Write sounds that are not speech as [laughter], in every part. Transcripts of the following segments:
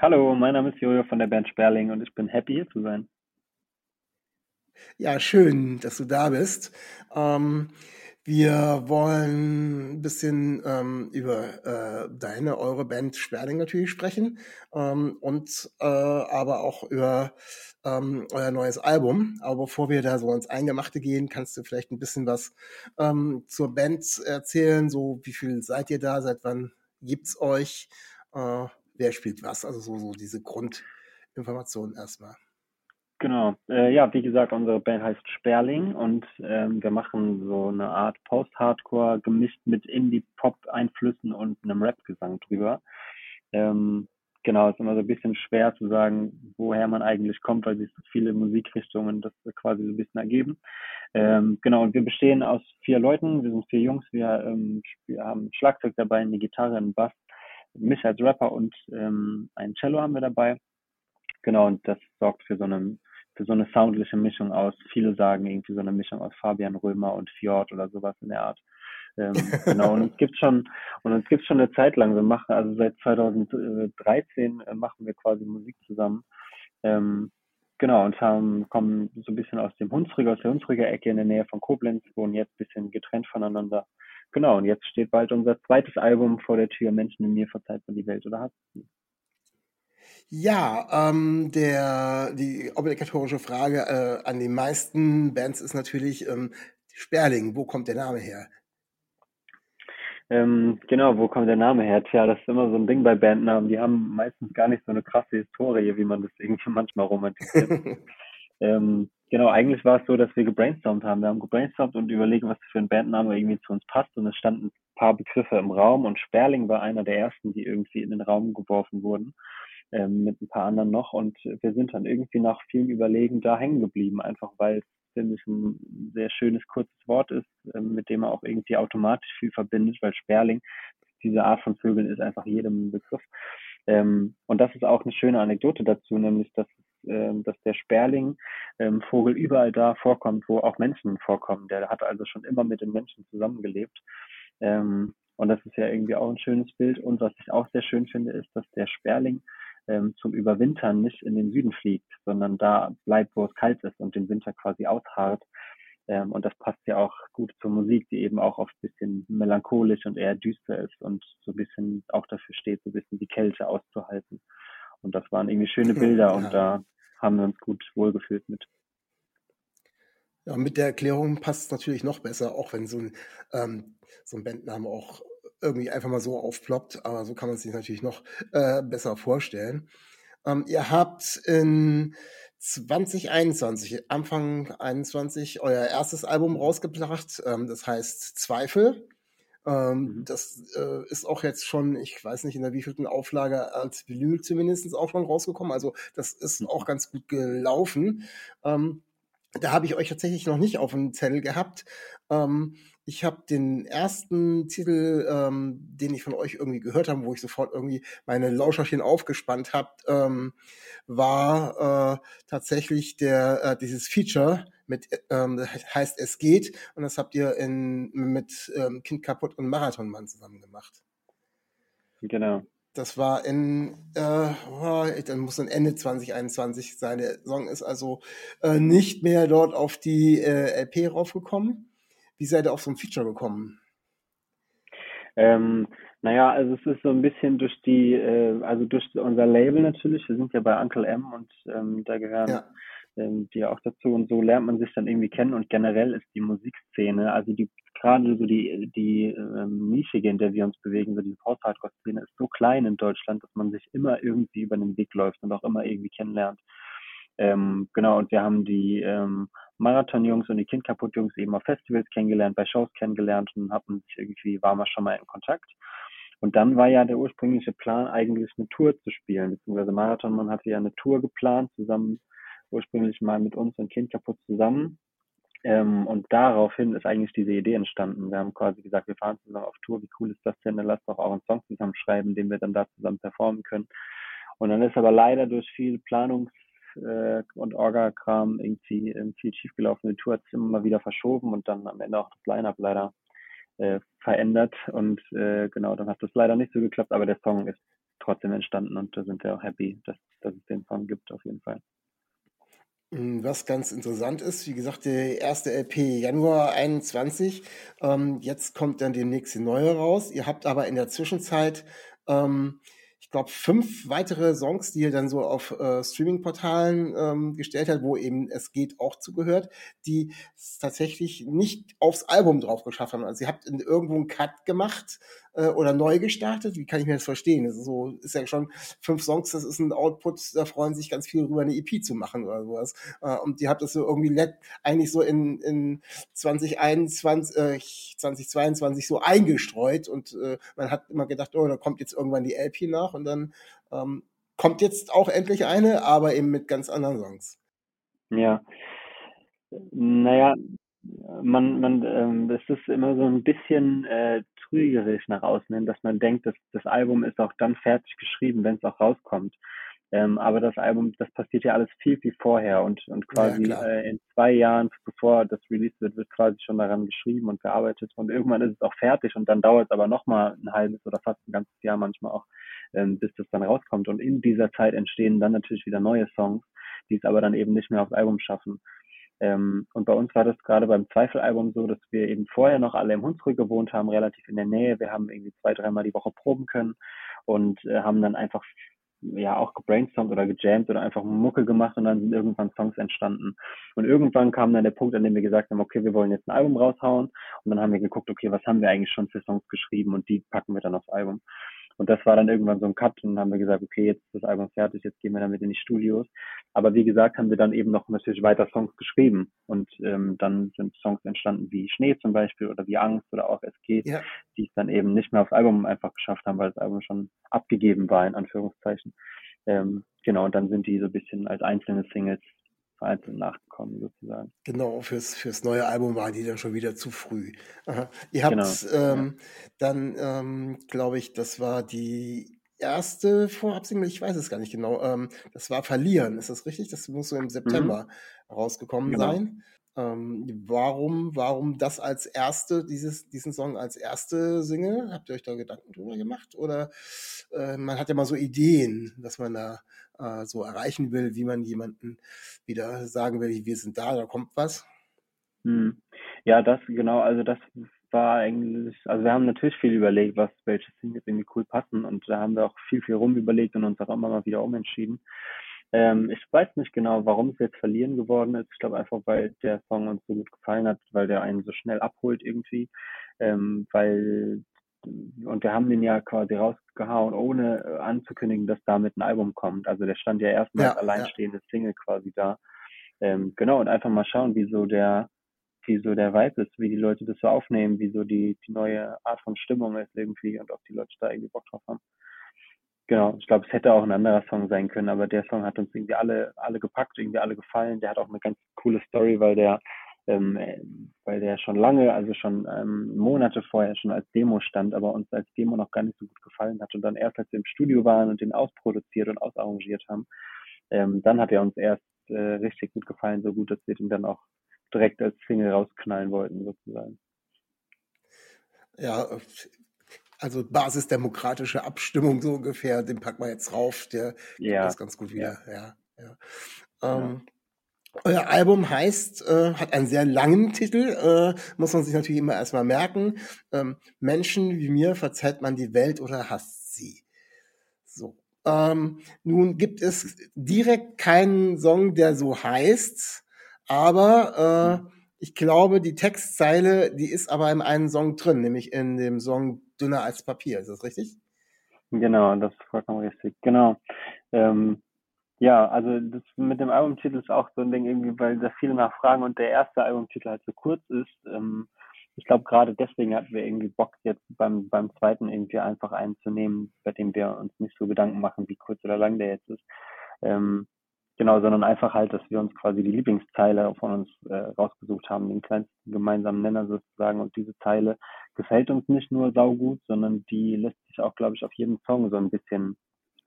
Hallo, mein Name ist Jojo von der Band Sperling und ich bin happy hier zu sein. Ja, schön, dass du da bist. Ähm, wir wollen ein bisschen ähm, über äh, deine, eure Band Sperling natürlich sprechen ähm, und äh, aber auch über ähm, euer neues Album. Aber bevor wir da so ins Eingemachte gehen, kannst du vielleicht ein bisschen was ähm, zur Band erzählen. So, wie viel seid ihr da? Seit wann gibt's euch? Äh, wer spielt was? Also so, so diese Grundinformationen erstmal. Genau. Äh, ja, wie gesagt, unsere Band heißt Sperling und ähm, wir machen so eine Art Post-Hardcore gemischt mit Indie-Pop-Einflüssen und einem Rap-Gesang drüber. Ähm, genau, ist immer so ein bisschen schwer zu sagen, woher man eigentlich kommt, weil sich so viele Musikrichtungen das quasi so ein bisschen ergeben. Ähm, genau, und wir bestehen aus vier Leuten. Wir sind vier Jungs. Wir, ähm, wir haben Schlagzeug dabei, eine Gitarre, einen Bass, mich als Rapper und ähm, ein Cello haben wir dabei. Genau, und das sorgt für so eine, für so eine soundliche Mischung aus, viele sagen irgendwie so eine Mischung aus Fabian Römer und Fjord oder sowas in der Art. Ähm, [laughs] genau, und uns gibt schon, und uns gibt schon eine Zeit lang, wir machen, also seit 2013 äh, machen wir quasi Musik zusammen. Ähm, genau, und haben, kommen so ein bisschen aus dem Hunsrücker, aus der Hunsrücker Ecke in der Nähe von Koblenz, wohnen jetzt ein bisschen getrennt voneinander. Genau, und jetzt steht bald unser zweites Album vor der Tür, Menschen in mir verzeiht man die Welt, oder hast du? Ja, ähm, der, die obligatorische Frage äh, an die meisten Bands ist natürlich ähm, Sperling. Wo kommt der Name her? Ähm, genau, wo kommt der Name her? Tja, das ist immer so ein Ding bei Bandnamen. Die haben meistens gar nicht so eine krasse Historie, wie man das irgendwie [laughs] manchmal romantisiert. [laughs] ähm, Genau, eigentlich war es so, dass wir gebrainstormt haben. Wir haben gebrainstormt und überlegen, was für ein Bandname irgendwie zu uns passt. Und es standen ein paar Begriffe im Raum und Sperling war einer der ersten, die irgendwie in den Raum geworfen wurden, ähm, mit ein paar anderen noch. Und wir sind dann irgendwie nach vielen Überlegen da hängen geblieben, einfach weil es, finde ich, ein sehr schönes, kurzes Wort ist, ähm, mit dem man auch irgendwie automatisch viel verbindet, weil Sperling, diese Art von Vögeln ist einfach jedem Begriff. Ähm, und das ist auch eine schöne Anekdote dazu, nämlich, dass es ähm, dass der Sperling ähm, Vogel überall da vorkommt, wo auch Menschen vorkommen. Der hat also schon immer mit den Menschen zusammengelebt. Ähm, und das ist ja irgendwie auch ein schönes Bild. Und was ich auch sehr schön finde, ist, dass der Sperling ähm, zum Überwintern nicht in den Süden fliegt, sondern da bleibt, wo es kalt ist und den Winter quasi ausharrt. Ähm, und das passt ja auch gut zur Musik, die eben auch oft ein bisschen melancholisch und eher düster ist und so ein bisschen auch dafür steht, so ein bisschen die Kälte auszuhalten. Und das waren irgendwie schöne Bilder ja. und da haben wir uns gut wohlgefühlt mit. Ja, mit der Erklärung passt es natürlich noch besser, auch wenn so ein, ähm, so ein Bandname auch irgendwie einfach mal so aufploppt, aber so kann man es sich natürlich noch äh, besser vorstellen. Ähm, ihr habt in 2021, Anfang 21, euer erstes Album rausgebracht, ähm, das heißt Zweifel. Ähm, mhm. Das äh, ist auch jetzt schon, ich weiß nicht, in der wievielten Auflage als Vinyl zumindest auch schon rausgekommen. Also das ist mhm. auch ganz gut gelaufen. Ähm, da habe ich euch tatsächlich noch nicht auf dem Zettel gehabt. Ähm, ich habe den ersten Titel, ähm, den ich von euch irgendwie gehört habe, wo ich sofort irgendwie meine Lauscherchen aufgespannt habe, ähm, war äh, tatsächlich der äh, dieses Feature mit ähm, das [laughs] heißt es geht und das habt ihr in mit ähm, Kind kaputt und Marathonmann zusammen gemacht. Genau. Das war in, äh, dann muss dann Ende 2021 sein. Der Song ist also äh, nicht mehr dort auf die äh, LP raufgekommen. Wie seid ihr auf so ein Feature gekommen? Ähm, naja, also es ist so ein bisschen durch die, äh, also durch unser Label natürlich. Wir sind ja bei Uncle M und ähm, da gehören ja. Ähm, die auch dazu und so lernt man sich dann irgendwie kennen und generell ist die Musikszene, also die gerade so die die ähm, Nischige, in der wir uns bewegen, so die Post-Hardcore-Szene ist so klein in Deutschland, dass man sich immer irgendwie über den Weg läuft und auch immer irgendwie kennenlernt. Ähm, genau, und wir haben die ähm, Marathon-Jungs und die Kind kaputt-Jungs eben auf Festivals kennengelernt, bei Shows kennengelernt und hatten sich irgendwie, waren wir schon mal in Kontakt. Und dann war ja der ursprüngliche Plan eigentlich eine Tour zu spielen, beziehungsweise Marathonmann hatte ja eine Tour geplant, zusammen ursprünglich mal mit uns und Kind kaputt zusammen. Ähm, und daraufhin ist eigentlich diese Idee entstanden. Wir haben quasi gesagt, wir fahren zusammen auf Tour, wie cool ist das denn? Dann lasst doch auch einen Song zusammen schreiben, den wir dann da zusammen performen können. Und dann ist aber leider durch viel Planungs- äh, und Orga-Kram irgendwie, irgendwie viel schiefgelaufen. Die Tour hat sich immer mal wieder verschoben und dann am Ende auch das Line-Up leider äh, verändert. Und äh, genau, dann hat das leider nicht so geklappt, aber der Song ist trotzdem entstanden und da sind wir auch happy, dass, dass es den Song gibt auf jeden Fall. Hm, was ganz interessant ist, wie gesagt, der erste LP Januar 21. Ähm, jetzt kommt dann die nächste neue raus. Ihr habt aber in der Zwischenzeit ähm, ich glaube, fünf weitere Songs, die er dann so auf äh, Streaming-Portalen ähm, gestellt hat, wo eben Es geht auch zugehört, die es tatsächlich nicht aufs Album drauf geschafft haben. Also ihr habt irgendwo einen Cut gemacht äh, oder neu gestartet. Wie kann ich mir das verstehen? Das ist so, ist ja schon fünf Songs, das ist ein Output, da freuen sich ganz viele drüber, eine EP zu machen oder sowas. Äh, und die habt das so irgendwie let, eigentlich so in, in 2021, äh, 2022 so eingestreut und äh, man hat immer gedacht, oh, da kommt jetzt irgendwann die LP nach und dann ähm, kommt jetzt auch endlich eine, aber eben mit ganz anderen Songs. Ja. Naja, man, man, ähm, ist immer so ein bisschen äh, trügerisch nach außen hin, dass man denkt, dass das Album ist auch dann fertig geschrieben, wenn es auch rauskommt. Ähm, aber das Album, das passiert ja alles viel, viel vorher und, und quasi ja, äh, in zwei Jahren, bevor das Release wird, wird quasi schon daran geschrieben und gearbeitet und irgendwann ist es auch fertig und dann dauert es aber nochmal ein halbes oder fast ein ganzes Jahr manchmal auch, ähm, bis das dann rauskommt. Und in dieser Zeit entstehen dann natürlich wieder neue Songs, die es aber dann eben nicht mehr aufs Album schaffen. Ähm, und bei uns war das gerade beim Zweifelalbum so, dass wir eben vorher noch alle im Hunsrück gewohnt haben, relativ in der Nähe. Wir haben irgendwie zwei, dreimal die Woche proben können und äh, haben dann einfach ja auch gebrainstormt oder gejammt oder einfach Mucke gemacht und dann sind irgendwann Songs entstanden. Und irgendwann kam dann der Punkt, an dem wir gesagt haben, okay, wir wollen jetzt ein Album raushauen. Und dann haben wir geguckt, okay, was haben wir eigentlich schon für Songs geschrieben und die packen wir dann aufs Album. Und das war dann irgendwann so ein Cut und dann haben wir gesagt, okay, jetzt ist das Album fertig, jetzt gehen wir damit in die Studios. Aber wie gesagt, haben wir dann eben noch natürlich weiter Songs geschrieben. Und ähm, dann sind Songs entstanden wie Schnee zum Beispiel oder wie Angst oder auch SG, ja. die es dann eben nicht mehr aufs Album einfach geschafft haben, weil das Album schon abgegeben war, in Anführungszeichen. Ähm, genau, und dann sind die so ein bisschen als einzelne Singles vereinzelt nachgekommen, sozusagen. Genau, fürs, fürs neue Album waren die dann schon wieder zu früh. Aha. Ihr habt genau. ähm, dann, ähm, glaube ich, das war die erste Vorabsingle, ich weiß es gar nicht genau, ähm, das war Verlieren, ist das richtig? Das muss so im September mhm. rausgekommen genau. sein. Ähm, warum, warum das als erste, dieses, diesen Song als erste Single? Habt ihr euch da Gedanken drüber gemacht? Oder äh, man hat ja mal so Ideen, dass man da äh, so erreichen will, wie man jemanden wieder sagen will, wir sind da, da kommt was? Hm. Ja, das genau, also das war eigentlich, also wir haben natürlich viel überlegt, was welche Singles irgendwie cool passen und da haben wir auch viel, viel rum überlegt und uns auch immer mal wieder umentschieden. Ähm, ich weiß nicht genau, warum es jetzt verlieren geworden ist. Ich glaube einfach, weil der Song uns so gut gefallen hat, weil der einen so schnell abholt irgendwie, ähm, weil und wir haben den ja quasi rausgehauen, ohne äh, anzukündigen, dass damit ein Album kommt. Also der stand ja erstmal ja, als alleinstehendes ja. Single quasi da. Ähm, genau, und einfach mal schauen, wie so der, wie so der Vibe ist, wie die Leute das so aufnehmen, wie so die, die neue Art von Stimmung ist irgendwie und ob die Leute da irgendwie Bock drauf haben. Genau, ich glaube, es hätte auch ein anderer Song sein können, aber der Song hat uns irgendwie alle, alle gepackt, irgendwie alle gefallen. Der hat auch eine ganz coole Story, weil der ähm, weil der schon lange, also schon ähm, Monate vorher schon als Demo stand, aber uns als Demo noch gar nicht so gut gefallen hat. Und dann erst, als wir im Studio waren und den ausproduziert und ausarrangiert haben, ähm, dann hat er uns erst äh, richtig gut gefallen, so gut, dass wir den dann auch direkt als Single rausknallen wollten, sozusagen. Ja, also basisdemokratische Abstimmung so ungefähr, den packen wir jetzt drauf, der ja. das ganz gut wieder. Ja, ja. ja. Ähm, euer Album heißt, äh, hat einen sehr langen Titel, äh, muss man sich natürlich immer erstmal merken. Ähm, Menschen wie mir verzeiht man die Welt oder hasst sie. So. Ähm, nun gibt es direkt keinen Song, der so heißt, aber äh, ich glaube, die Textzeile, die ist aber in einem Song drin, nämlich in dem Song Dünner als Papier. Ist das richtig? Genau, das ist vollkommen richtig. Genau. Ähm, ja, also das mit dem Albumtitel ist auch so ein Ding irgendwie, weil da viele nachfragen und der erste Albumtitel halt so kurz ist, ähm, ich glaube, gerade deswegen hatten wir irgendwie Bock, jetzt beim, beim zweiten irgendwie einfach einen zu nehmen, bei dem wir uns nicht so Gedanken machen, wie kurz oder lang der jetzt ist. Ähm, genau, sondern einfach halt, dass wir uns quasi die Lieblingsteile von uns äh, rausgesucht haben, den kleinsten gemeinsamen Nenner sozusagen. Und diese Zeile gefällt uns nicht nur saugut, sondern die lässt sich auch, glaube ich, auf jeden Song so ein bisschen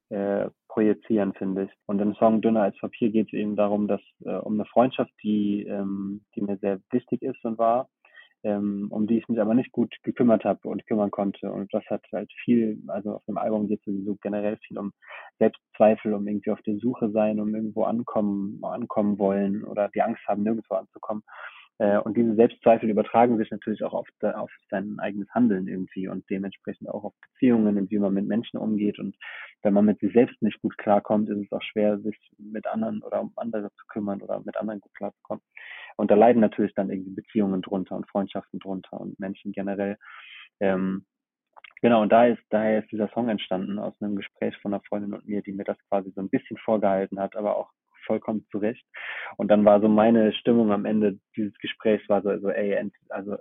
äh, projizieren, finde ich. Und im Song Dünner als Papier geht es eben darum, dass äh, um eine Freundschaft, die, ähm, die mir sehr wichtig ist und war, ähm, um die ich mich aber nicht gut gekümmert habe und kümmern konnte. Und das hat halt viel, also auf dem Album geht es sowieso generell viel um Selbstzweifel, um irgendwie auf der Suche sein, um irgendwo ankommen, ankommen wollen oder die Angst haben, nirgendwo anzukommen. Äh, und diese Selbstzweifel übertragen sich natürlich auch auf, auf sein eigenes Handeln irgendwie und dementsprechend auch auf Beziehungen und wie man mit Menschen umgeht. Und wenn man mit sich selbst nicht gut klarkommt, ist es auch schwer, sich mit anderen oder um andere zu kümmern oder mit anderen gut klarzukommen. Und da leiden natürlich dann irgendwie Beziehungen drunter und Freundschaften drunter und Menschen generell. Ähm, genau, und da ist, daher ist dieser Song entstanden aus einem Gespräch von einer Freundin und mir, die mir das quasi so ein bisschen vorgehalten hat, aber auch vollkommen zurecht. Und dann war so meine Stimmung am Ende dieses Gesprächs war so, so ey, also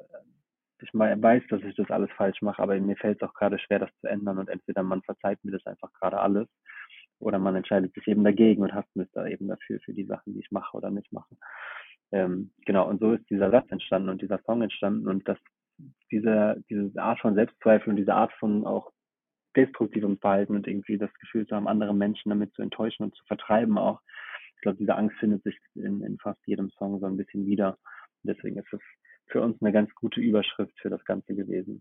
ich weiß, dass ich das alles falsch mache, aber mir fällt es auch gerade schwer, das zu ändern und entweder man verzeiht mir das einfach gerade alles oder man entscheidet sich eben dagegen und hasst mich da eben dafür, für die Sachen, die ich mache oder nicht mache. Ähm, genau, und so ist dieser Satz entstanden und dieser Song entstanden und das, diese, diese Art von Selbstzweifel und diese Art von auch destruktivem Verhalten und irgendwie das Gefühl zu haben, andere Menschen damit zu enttäuschen und zu vertreiben auch. Ich glaube, diese Angst findet sich in, in fast jedem Song so ein bisschen wieder. Und deswegen ist es für uns eine ganz gute Überschrift für das Ganze gewesen.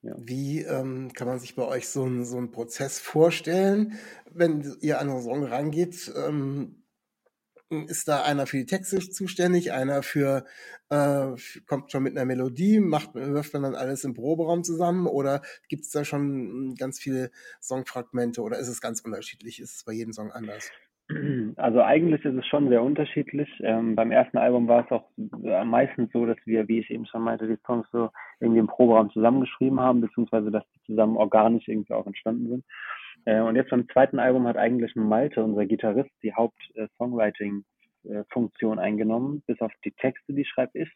Ja. Wie ähm, kann man sich bei euch so, ein, so einen Prozess vorstellen, wenn ihr an einen Song rangeht? Ähm, ist da einer für die Texte zuständig, einer für, äh, kommt schon mit einer Melodie, macht, wirft man dann alles im Proberaum zusammen oder gibt es da schon ganz viele Songfragmente oder ist es ganz unterschiedlich? Ist es bei jedem Song anders? Also eigentlich ist es schon sehr unterschiedlich. Ähm, beim ersten Album war es auch äh, meistens so, dass wir, wie ich eben schon meinte, die Songs so irgendwie im Proberaum zusammengeschrieben haben, beziehungsweise dass die zusammen organisch irgendwie auch entstanden sind. Äh, und jetzt beim zweiten Album hat eigentlich Malte, unser Gitarrist, die Haupt-Songwriting-Funktion äh, eingenommen, bis auf die Texte, die schreibe ich.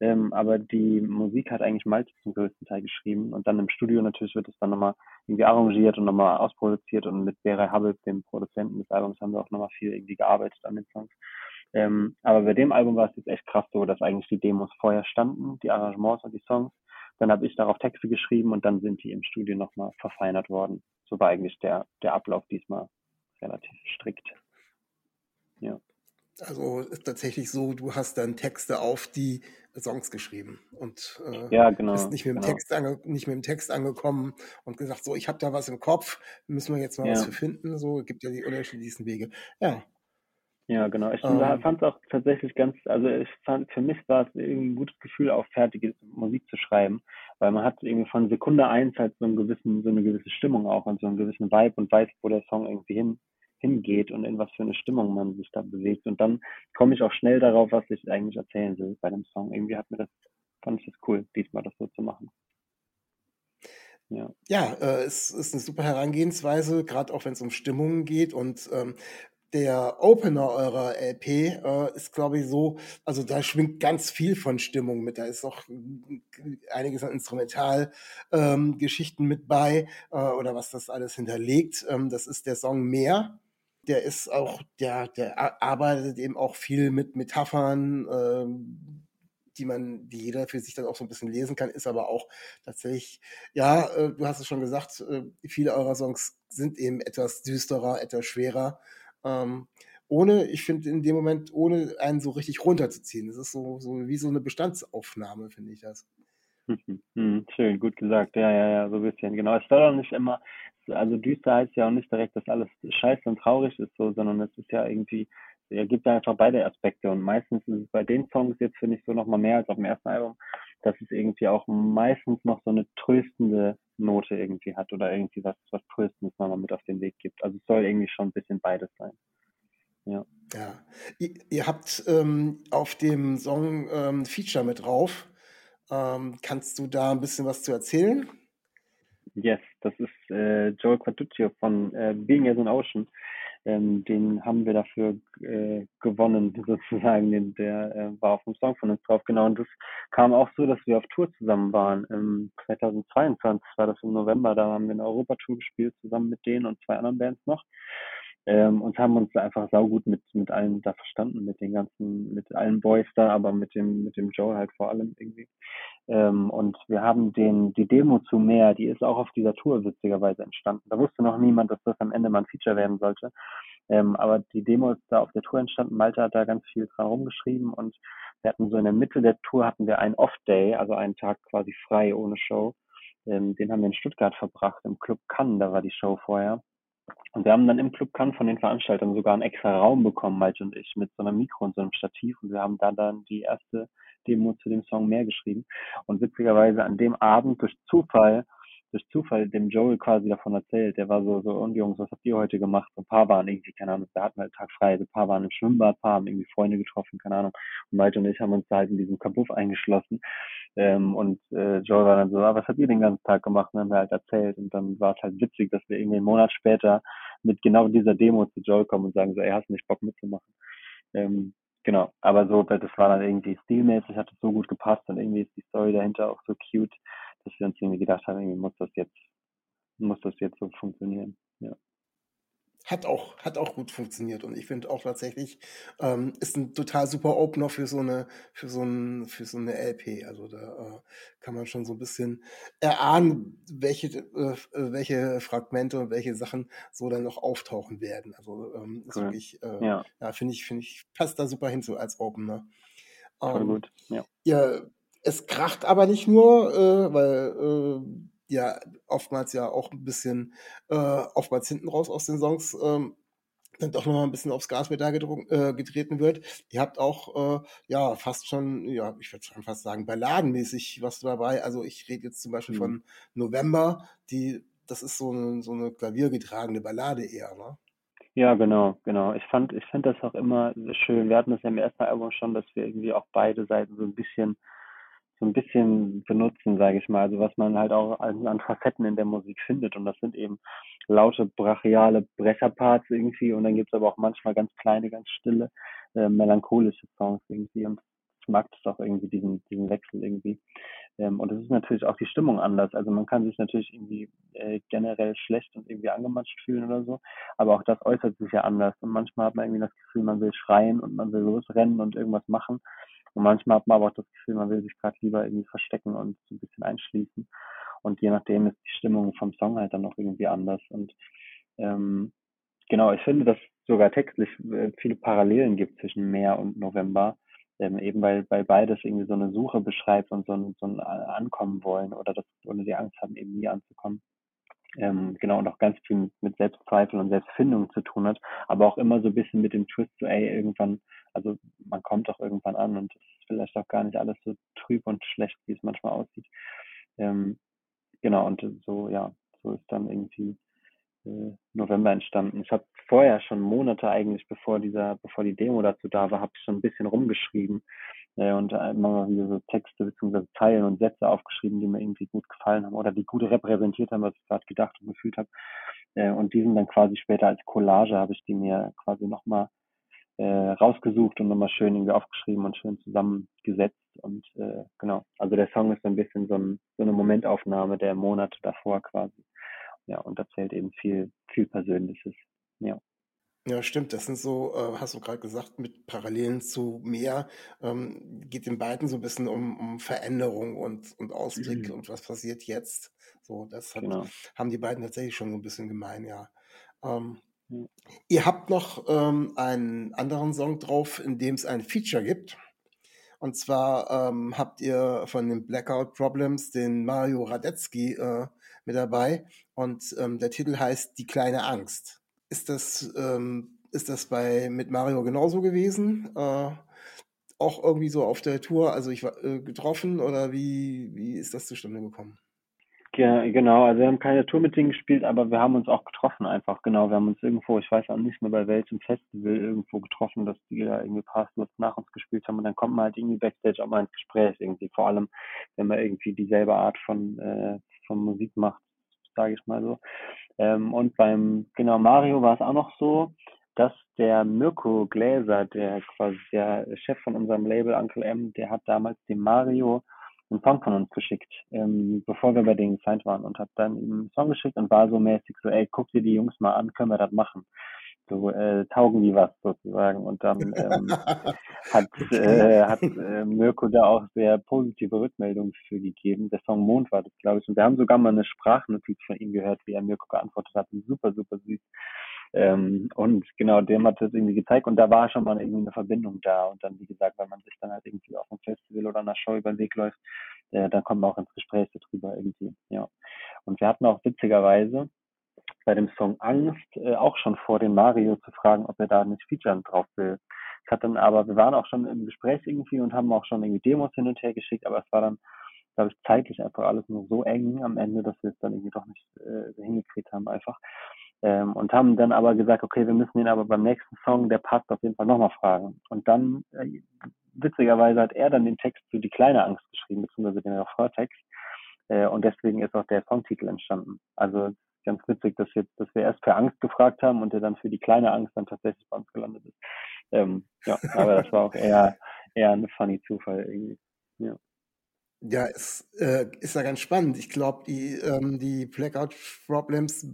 Ähm, aber die Musik hat eigentlich Malte zum größten Teil geschrieben und dann im Studio natürlich wird es dann nochmal irgendwie arrangiert und nochmal ausproduziert und mit Bere Hubble, dem Produzenten des Albums, haben wir auch nochmal viel irgendwie gearbeitet an den Songs. Ähm, aber bei dem Album war es jetzt echt krass so, dass eigentlich die Demos vorher standen, die Arrangements und die Songs. Dann habe ich darauf Texte geschrieben und dann sind die im Studio nochmal verfeinert worden so war eigentlich der, der Ablauf diesmal relativ strikt. Also ist tatsächlich so, du hast dann Texte auf die Songs geschrieben und äh, ja, genau, bist nicht mit, dem genau. Text ange nicht mit dem Text angekommen und gesagt, so, ich habe da was im Kopf, müssen wir jetzt mal ja. was für finden. So, gibt ja die unterschiedlichsten Wege. Ja, ja, genau. Ich ähm, fand es auch tatsächlich ganz, also ich fand, für mich war es irgendwie ein gutes Gefühl, auch fertige Musik zu schreiben, weil man hat irgendwie von Sekunde eins halt so einen gewissen, so eine gewisse Stimmung auch und so einen gewissen Vibe und weiß, wo der Song irgendwie hin, hingeht und in was für eine Stimmung man sich da bewegt. Und dann komme ich auch schnell darauf, was ich eigentlich erzählen will bei dem Song. Irgendwie hat mir das, fand ich das cool, diesmal das so zu machen. Ja, ja äh, es ist eine super Herangehensweise, gerade auch wenn es um Stimmungen geht. Und ähm, der Opener eurer LP äh, ist, glaube ich, so, also da schwingt ganz viel von Stimmung mit. Da ist auch einiges an Instrumentalgeschichten ähm, mit bei äh, oder was das alles hinterlegt. Ähm, das ist der Song Meer. Der ist auch, der, der arbeitet eben auch viel mit Metaphern, ähm, die man, die jeder für sich dann auch so ein bisschen lesen kann, ist aber auch tatsächlich, ja, äh, du hast es schon gesagt, äh, viele eurer Songs sind eben etwas düsterer, etwas schwerer. Ähm, ohne, ich finde in dem Moment, ohne einen so richtig runterzuziehen. Das ist so, so wie so eine Bestandsaufnahme, finde ich das. Mhm, [laughs] schön, gut gesagt. Ja, ja, ja, so ein bisschen. Genau. Es soll auch nicht immer, also düster heißt ja auch nicht direkt, dass alles scheiße und traurig ist, so, sondern es ist ja irgendwie, er gibt einfach beide Aspekte. Und meistens ist es bei den Songs jetzt, finde ich, so nochmal mehr als auf dem ersten Album, dass es irgendwie auch meistens noch so eine tröstende Note irgendwie hat oder irgendwie was, was Tröstendes mal mit auf den Weg gibt. Also es soll irgendwie schon ein bisschen beides sein. Ja. Ja. Ihr, ihr habt ähm, auf dem Song ähm, Feature mit drauf. Ähm, kannst du da ein bisschen was zu erzählen? Yes, das ist äh, Joel Quatuccio von äh, Being as an Ocean. Ähm, den haben wir dafür äh, gewonnen, [laughs] sozusagen. Den, der äh, war auf dem Song von uns drauf, genau. Und das kam auch so, dass wir auf Tour zusammen waren. Ähm, 2022 war das im November, da haben wir eine Europa-Tour gespielt, zusammen mit denen und zwei anderen Bands noch. Ähm, und haben uns einfach saugut mit, mit allen da verstanden, mit den ganzen, mit allen Boys da, aber mit dem, mit dem Joe halt vor allem irgendwie. Ähm, und wir haben den, die Demo zu mehr, die ist auch auf dieser Tour witzigerweise entstanden. Da wusste noch niemand, dass das am Ende mal ein Feature werden sollte. Ähm, aber die Demo ist da auf der Tour entstanden. Malte hat da ganz viel dran rumgeschrieben und wir hatten so in der Mitte der Tour hatten wir einen Off-Day, also einen Tag quasi frei ohne Show. Ähm, den haben wir in Stuttgart verbracht, im Club Cannes, da war die Show vorher. Und wir haben dann im Club Cannes von den Veranstaltern sogar einen extra Raum bekommen, Malte und ich, mit so einem Mikro und so einem Stativ. Und wir haben da dann die erste Demo zu dem Song mehr geschrieben. Und witzigerweise an dem Abend durch Zufall durch Zufall dem Joel quasi davon erzählt. Der war so, so, und Jungs, was habt ihr heute gemacht? Ein paar waren irgendwie, keine Ahnung, da hatten wir halt Tag frei, ein paar waren im Schwimmbad, ein paar haben irgendwie Freunde getroffen, keine Ahnung. Und Malte und ich haben uns da halt in diesem Kabuff eingeschlossen. Ähm, und äh, Joel war dann so, ah, was habt ihr den ganzen Tag gemacht? Und dann haben wir halt erzählt. Und dann war es halt witzig, dass wir irgendwie einen Monat später mit genau dieser Demo zu Joel kommen und sagen so, ey, hast nicht Bock mitzumachen? Ähm, genau, aber so, das war dann irgendwie stilmäßig, hat es so gut gepasst und irgendwie ist die Story dahinter auch so cute dass wir uns irgendwie gedacht haben, irgendwie muss das jetzt, muss das jetzt so funktionieren. Ja. Hat auch, hat auch gut funktioniert und ich finde auch tatsächlich, ähm, ist ein total super Opener für so eine, für so ein, für so eine LP. Also da äh, kann man schon so ein bisschen erahnen, welche, äh, welche Fragmente und welche Sachen so dann noch auftauchen werden. Also ähm, ist cool. wirklich, äh, ja, ja finde ich, finde ich, passt da super hin so als Opener. Voll ähm, gut, ja. Ja, es kracht aber nicht nur, äh, weil äh, ja oftmals ja auch ein bisschen, äh, oftmals hinten raus aus den Songs ähm, dann doch nochmal ein bisschen aufs Gaspedal äh, getreten wird. Ihr habt auch, äh, ja, fast schon, ja, ich würde schon fast sagen, balladenmäßig was dabei. Also ich rede jetzt zum Beispiel mhm. von November, die, das ist so eine, so eine klaviergetragene Ballade eher, ne? Ja, genau, genau. Ich fand, ich fand das auch immer schön. Wir hatten das ja im ersten Album schon, dass wir irgendwie auch beide Seiten so ein bisschen so ein bisschen benutzen, sage ich mal. Also was man halt auch an, Facetten in der Musik findet. Und das sind eben laute, brachiale Brecherparts irgendwie. Und dann gibt's aber auch manchmal ganz kleine, ganz stille, äh, melancholische Songs irgendwie. Und ich mag das auch irgendwie, diesen, diesen Wechsel irgendwie. Ähm, und es ist natürlich auch die Stimmung anders. Also man kann sich natürlich irgendwie äh, generell schlecht und irgendwie angematscht fühlen oder so. Aber auch das äußert sich ja anders. Und manchmal hat man irgendwie das Gefühl, man will schreien und man will losrennen und irgendwas machen. Und manchmal hat man aber auch das Gefühl, man will sich gerade lieber irgendwie verstecken und so ein bisschen einschließen. Und je nachdem ist die Stimmung vom Song halt dann auch irgendwie anders. Und ähm, genau, ich finde, dass sogar textlich äh, viele Parallelen gibt zwischen Meer und November. Ähm, eben weil, weil beides irgendwie so eine Suche beschreibt und so ein, so ein Ankommen wollen oder das ohne die Angst haben, eben nie anzukommen. Ähm, genau, und auch ganz viel mit Selbstzweifel und Selbstfindung zu tun hat, aber auch immer so ein bisschen mit dem Twist, so ey, irgendwann also man kommt doch irgendwann an und es ist vielleicht auch gar nicht alles so trüb und schlecht, wie es manchmal aussieht. Ähm, genau, und so, ja, so ist dann irgendwie äh, November entstanden. Ich habe vorher schon Monate eigentlich, bevor dieser, bevor die Demo dazu da war, habe ich schon ein bisschen rumgeschrieben äh, und immer mal wieder so Texte bzw. Zeilen und Sätze aufgeschrieben, die mir irgendwie gut gefallen haben oder die gut repräsentiert haben, was ich gerade gedacht und gefühlt habe. Äh, und sind dann quasi später als Collage habe ich die mir quasi nochmal äh, rausgesucht und nochmal schön irgendwie aufgeschrieben und schön zusammengesetzt. Und äh, genau, also der Song ist so ein bisschen so, ein, so eine Momentaufnahme der Monate davor quasi. Ja, und erzählt eben viel, viel Persönliches. Ja. Ja, stimmt. Das sind so, äh, hast du gerade gesagt, mit Parallelen zu mehr, ähm, geht den beiden so ein bisschen um, um Veränderung und, und Ausblick mhm. und was passiert jetzt. So, das hat, genau. haben die beiden tatsächlich schon so ein bisschen gemein, ja. Ähm, Ihr habt noch ähm, einen anderen Song drauf, in dem es ein Feature gibt. Und zwar ähm, habt ihr von den Blackout Problems den Mario Radetzky äh, mit dabei. Und ähm, der Titel heißt Die kleine Angst. Ist das, ähm, ist das bei mit Mario genauso gewesen? Äh, auch irgendwie so auf der Tour, also ich war äh, getroffen oder wie, wie ist das zustande gekommen? Ja, genau, also wir haben keine Tour mit denen gespielt, aber wir haben uns auch getroffen einfach, genau. Wir haben uns irgendwo, ich weiß auch nicht mehr bei welchem Festival, irgendwo getroffen, dass die da irgendwie Passwords nach uns gespielt haben und dann kommt man halt irgendwie Backstage auch mal ins Gespräch irgendwie, vor allem, wenn man irgendwie dieselbe Art von, äh, von Musik macht, sage ich mal so. Ähm, und beim, genau, Mario war es auch noch so, dass der Mirko Gläser, der quasi der Chef von unserem Label Uncle M, der hat damals dem Mario einen Song von uns geschickt, ähm, bevor wir bei denen gesigned waren und hat dann ihm einen Song geschickt und war so mäßig so, ey, guck dir die Jungs mal an, können wir das machen? So, äh, taugen die was sozusagen. Und dann [laughs] ähm, hat, äh, hat äh, Mirko da auch sehr positive Rückmeldungen für gegeben. Der Song Mond war das, glaube ich. Und wir haben sogar mal eine Sprachnotiz von ihm gehört, wie er Mirko geantwortet hat. Super, super süß. Ähm, und genau, dem hat das irgendwie gezeigt und da war schon mal irgendwie eine Verbindung da. Und dann, wie gesagt, wenn man sich dann halt irgendwie auf einem Festival oder einer Show über den Weg läuft, äh, dann kommt man auch ins Gespräch darüber irgendwie. Ja. Und wir hatten auch witzigerweise bei dem Song Angst äh, auch schon vor, den Mario zu fragen, ob er da nicht Featuren drauf will. Es hat dann aber, wir waren auch schon im Gespräch irgendwie und haben auch schon irgendwie Demos hin und her geschickt, aber es war dann, glaube ich, zeitlich einfach alles nur so eng am Ende, dass wir es dann irgendwie doch nicht äh, hingekriegt haben einfach. Ähm, und haben dann aber gesagt, okay, wir müssen ihn aber beim nächsten Song, der passt auf jeden Fall nochmal fragen. Und dann, äh, witzigerweise hat er dann den Text für die kleine Angst geschrieben, beziehungsweise den Refraintext. Äh, und deswegen ist auch der Songtitel entstanden. Also ganz witzig, dass jetzt, dass wir erst für Angst gefragt haben und der dann für die kleine Angst dann tatsächlich bei uns gelandet ist. Ähm, ja, aber das war auch eher, eher ein funny Zufall irgendwie. Ja. Ja, es äh, ist ja ganz spannend. Ich glaube, die, ähm, die Blackout Problems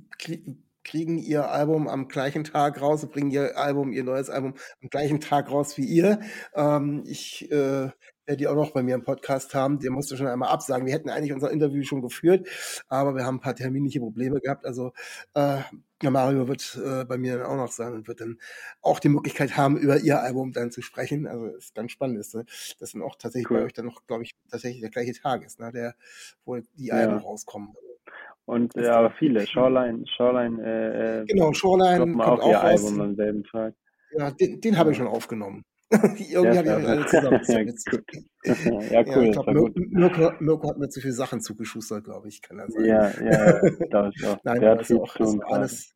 kriegen ihr Album am gleichen Tag raus, bringen ihr Album, ihr neues Album am gleichen Tag raus wie ihr. Ähm, ich äh, werde die auch noch bei mir im Podcast haben. Der musste schon einmal absagen. Wir hätten eigentlich unser Interview schon geführt, aber wir haben ein paar terminliche Probleme gehabt. Also äh, Mario wird äh, bei mir dann auch noch sein und wird dann auch die Möglichkeit haben, über ihr Album dann zu sprechen. Also ist ganz spannend ist, ne? dass dann auch tatsächlich cool. bei euch dann noch, glaube ich, tatsächlich der gleiche Tag ist, ne? der, wo die Alben ja. rauskommen. Und ja, aber viele. Shoreline, Shoreline, äh, äh genau, Shoreline kommt auch, auch ihr Album am selben Tag. Ja, den, den habe ich schon aufgenommen. [laughs] Irgendwie habe ich euch alle zusammen. [laughs] [laughs] ja, ja, cool. Ja, ich glaube, Mirko, Mirko, hat mir zu viele Sachen zugeschustert, glaube ich, kann er sagen. Ja, ja, glaube ich auch. Nein, das ist, auch, ist, alles,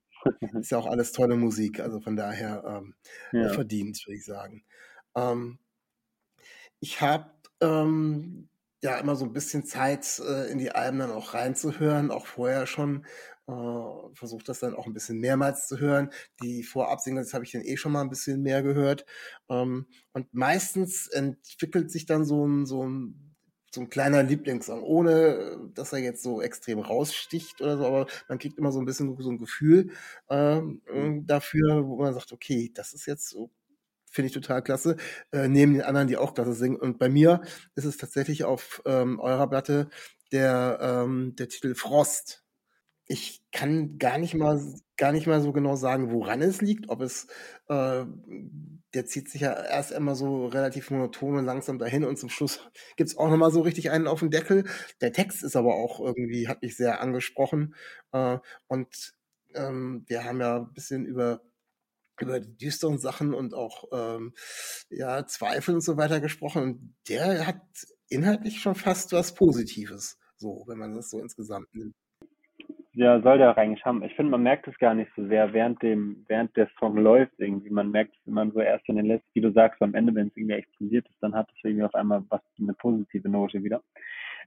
ist ja auch alles tolle Musik, also von daher ähm, ja. verdient, würde ich sagen. Ähm, ich habe ähm, ja immer so ein bisschen Zeit, äh, in die Alben dann auch reinzuhören, auch vorher schon. Äh, versucht das dann auch ein bisschen mehrmals zu hören. Die Vorab-Singles habe ich dann eh schon mal ein bisschen mehr gehört. Ähm, und meistens entwickelt sich dann so ein, so ein so ein kleiner Lieblingssong, ohne dass er jetzt so extrem raussticht oder so, aber man kriegt immer so ein bisschen so ein Gefühl ähm, mhm. dafür, wo man sagt, okay, das ist jetzt so finde ich total klasse, äh, neben den anderen, die auch klasse singen. Und bei mir ist es tatsächlich auf ähm, eurer Platte der, ähm, der Titel Frost. Ich kann gar nicht mal gar nicht mal so genau sagen, woran es liegt, ob es äh, der zieht sich ja erst immer so relativ monoton und langsam dahin und zum Schluss [laughs] gibt's auch nochmal so richtig einen auf den Deckel. Der Text ist aber auch irgendwie, hat mich sehr angesprochen. Äh, und ähm, wir haben ja ein bisschen über über die düsteren Sachen und auch ähm, ja, Zweifel und so weiter gesprochen. Und der hat inhaltlich schon fast was Positives, so, wenn man das so insgesamt nimmt. Ja, soll der eigentlich haben. Ich finde, man merkt es gar nicht so sehr während dem, während der Song läuft irgendwie. Man merkt es immer so erst in den letzten, wie du sagst, am Ende, wenn es irgendwie explodiert ist, dann hat es irgendwie auf einmal was, eine positive Note wieder.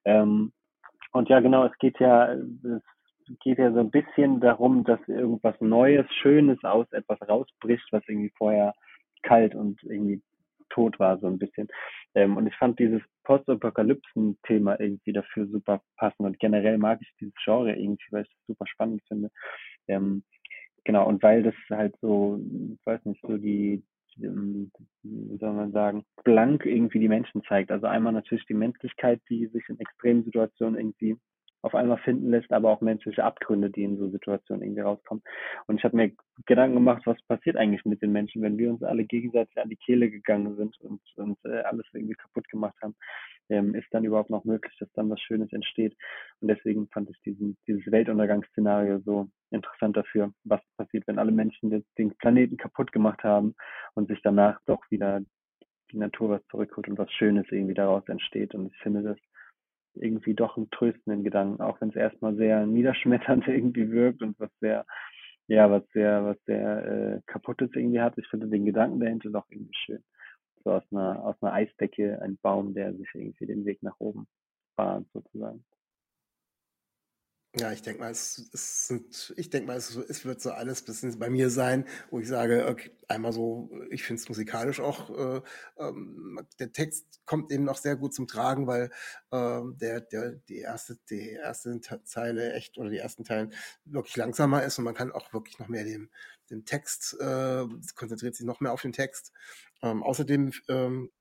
Ähm, und ja, genau, es geht ja, es geht ja so ein bisschen darum, dass irgendwas Neues, Schönes aus etwas rausbricht, was irgendwie vorher kalt und irgendwie tot war, so ein bisschen. Ähm, und ich fand dieses Postapokalypsen-Thema irgendwie dafür super passend und generell mag ich dieses Genre irgendwie, weil ich das super spannend finde. Ähm, genau, und weil das halt so, ich weiß nicht, so die, ähm, wie soll man sagen, blank irgendwie die Menschen zeigt. Also einmal natürlich die Menschlichkeit, die sich in extremen Situationen irgendwie auf einmal finden lässt, aber auch menschliche Abgründe, die in so Situationen irgendwie rauskommen. Und ich habe mir Gedanken gemacht, was passiert eigentlich mit den Menschen, wenn wir uns alle gegenseitig an die Kehle gegangen sind und, und äh, alles irgendwie kaputt gemacht haben. Ähm, ist dann überhaupt noch möglich, dass dann was Schönes entsteht? Und deswegen fand ich diesen, dieses Weltuntergangsszenario so interessant dafür, was passiert, wenn alle Menschen den, den Planeten kaputt gemacht haben und sich danach doch wieder die Natur was zurückholt und was Schönes irgendwie daraus entsteht. Und ich finde das irgendwie doch einen tröstenden Gedanken, auch wenn es erstmal sehr niederschmetternd [laughs] irgendwie wirkt und was sehr, ja, was sehr, was sehr äh, kaputtes irgendwie hat. Ich finde den Gedanken dahinter doch irgendwie schön. So aus einer, aus einer Eisdecke ein Baum, der sich irgendwie den Weg nach oben bahnt, sozusagen. Ja, ich denke mal, es, es sind, ich denke mal, es, es, wird so alles bisschen bei mir sein, wo ich sage, okay, einmal so, ich finde es musikalisch auch, äh, ähm, der Text kommt eben noch sehr gut zum Tragen, weil äh, der, der, die erste, die erste Zeile echt oder die ersten Teilen wirklich langsamer ist und man kann auch wirklich noch mehr dem, dem Text, äh, konzentriert sich noch mehr auf den Text. Ähm, außerdem ähm,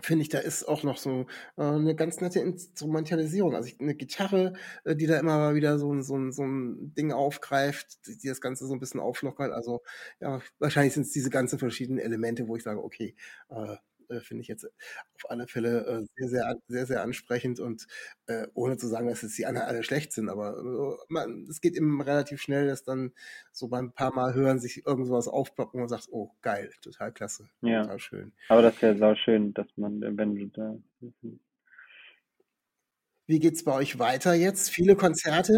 finde ich, da ist auch noch so äh, eine ganz nette Instrumentalisierung. Also ich, eine Gitarre, äh, die da immer wieder so, so, so ein Ding aufgreift, die, die das Ganze so ein bisschen auflockert. Also ja, wahrscheinlich sind es diese ganzen verschiedenen Elemente, wo ich sage, okay, äh, äh, finde ich jetzt auf alle Fälle äh, sehr, sehr, sehr, sehr ansprechend und äh, ohne zu sagen, dass jetzt die anderen alle schlecht sind, aber äh, man, es geht eben relativ schnell, dass dann so beim paar Mal hören sich irgendwas aufploppen und sagt, oh geil, total klasse, ja. total schön. Aber das ist ja sau schön, dass man, wenn du da. Wie geht's bei euch weiter jetzt? Viele Konzerte?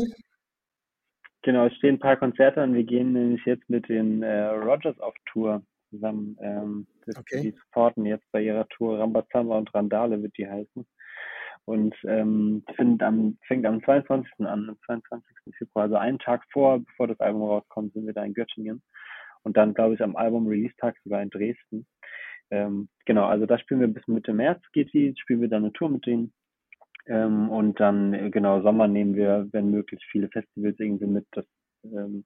Genau, es stehen ein paar Konzerte an. Wir gehen nämlich jetzt mit den äh, Rogers auf Tour zusammen. Ähm, okay. Die supporten jetzt bei ihrer Tour Rambazamba und Randale wird die heißen. Und ähm, fängt am, fängt am 22. an, am 22. Februar, also einen Tag vor, bevor das Album rauskommt, sind wir da in Göttingen. Und dann, glaube ich, am Album-Release-Tag sogar in Dresden. Ähm, genau, also da spielen wir bis Mitte März geht die, spielen wir dann eine Tour mit denen. Ähm, und dann, genau, Sommer nehmen wir, wenn möglich, viele Festivals irgendwie mit. Das ähm,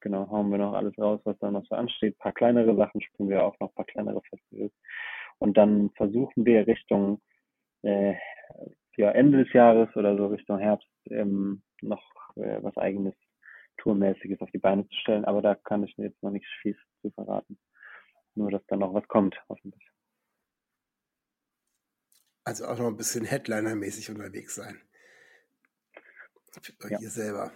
genau, hauen wir noch alles raus, was da noch so ansteht. Ein paar kleinere Sachen spielen wir auch noch, ein paar kleinere Festivals. Und dann versuchen wir Richtung äh, ja, Ende des Jahres oder so Richtung Herbst ähm, noch äh, was eigenes Tourmäßiges auf die Beine zu stellen. Aber da kann ich mir jetzt noch nichts viel zu verraten. Nur, dass da noch was kommt, hoffentlich. Also auch noch ein bisschen Headliner-mäßig unterwegs sein. Bei ja. ihr selber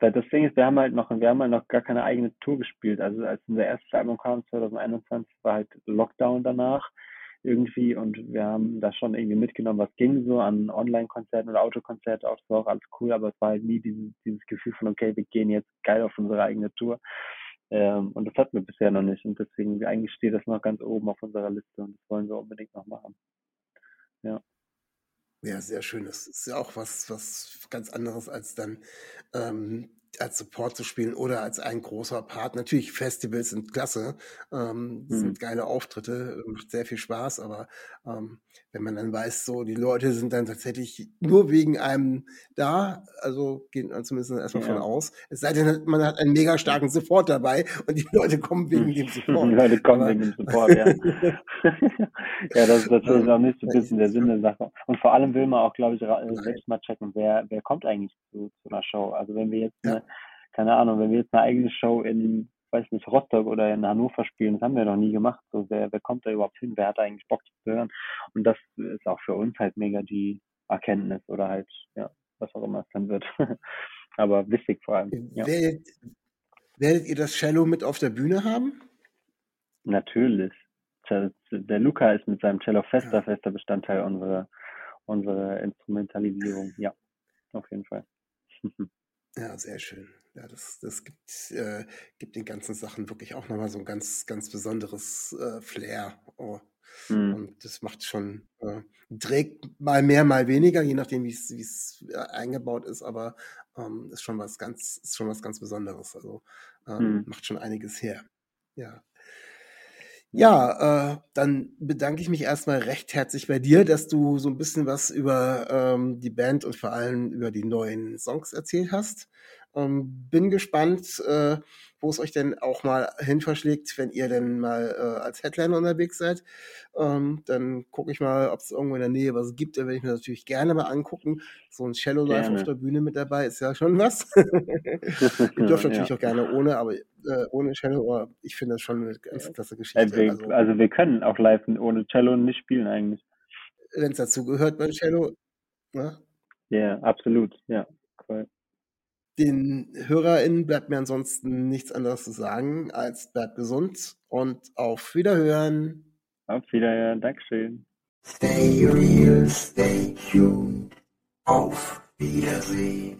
das Ding ist, wir haben halt noch, wir haben halt noch gar keine eigene Tour gespielt. Also als unser erstes Album kam 2021, war halt Lockdown danach irgendwie und wir haben da schon irgendwie mitgenommen, was ging so an Online-Konzerten oder Autokonzerten auch, war auch alles cool, aber es war halt nie dieses, dieses Gefühl von, okay, wir gehen jetzt geil auf unsere eigene Tour. Ähm, und das hatten wir bisher noch nicht und deswegen eigentlich steht das noch ganz oben auf unserer Liste und das wollen wir unbedingt noch machen. Ja. Ja, sehr schön. Das ist ja auch was, was ganz anderes als dann ähm, als Support zu spielen oder als ein großer Part. Natürlich, Festivals sind klasse, ähm, mhm. sind geile Auftritte, macht sehr viel Spaß, aber ähm, wenn man dann weiß, so die Leute sind dann tatsächlich nur wegen einem da, also gehen man zumindest erstmal ja. von aus. Es sei denn, man hat einen mega starken Support dabei und die Leute kommen wegen dem [laughs] Support. Die Leute kommen aber, wegen dem Support, ja. [laughs] ja, das, das ist auch nicht so ein bisschen der Sinn der Sache. Und vor allem will man auch, glaube ich, selbst mal checken, wer, wer kommt eigentlich zu, zu einer Show. Also wenn wir jetzt eine, keine Ahnung, wenn wir jetzt eine eigene Show in weiß nicht, Rostock oder in Hannover spielen. Das haben wir noch nie gemacht. So, wer, wer kommt da überhaupt hin? Wer hat da eigentlich Bock zu hören? Und das ist auch für uns halt mega die Erkenntnis oder halt, ja, was auch immer es dann wird. [laughs] Aber wichtig vor allem. Ja. Werdet, werdet ihr das Cello mit auf der Bühne haben? Natürlich. Der Luca ist mit seinem Cello fester, fester Bestandteil unserer, unserer Instrumentalisierung. Ja, auf jeden Fall. [laughs] Ja, sehr schön. Ja, das, das gibt, äh, gibt den ganzen Sachen wirklich auch nochmal so ein ganz, ganz besonderes äh, Flair. Oh. Mhm. Und das macht schon, äh, trägt mal mehr, mal weniger, je nachdem, wie es äh, eingebaut ist, aber ähm, ist schon was ganz, ist schon was ganz Besonderes. Also ähm, mhm. macht schon einiges her. Ja. Ja, äh, dann bedanke ich mich erstmal recht herzlich bei dir, dass du so ein bisschen was über ähm, die Band und vor allem über die neuen Songs erzählt hast. Ähm, bin gespannt, äh, wo es euch denn auch mal hin verschlägt, wenn ihr denn mal äh, als Headliner unterwegs seid. Ähm, dann gucke ich mal, ob es irgendwo in der Nähe was gibt. Da werde ich mir natürlich gerne mal angucken. So ein Shallow Life gerne. auf der Bühne mit dabei ist ja schon was. [laughs] ihr dürft [laughs] natürlich ja. auch gerne ohne, aber äh, ohne Cello, aber ich finde das schon eine ganz klasse Geschichte. Also wir, also, also wir können auch live ohne Cello nicht spielen eigentlich. Wenn es dazu gehört beim Cello. Ne? Ja, absolut, ja. Cool. Den HörerInnen bleibt mir ansonsten nichts anderes zu sagen, als bleibt gesund und auf Wiederhören. Auf Wiederhören, Dankeschön. Stay real, stay tuned. Auf Wiedersehen.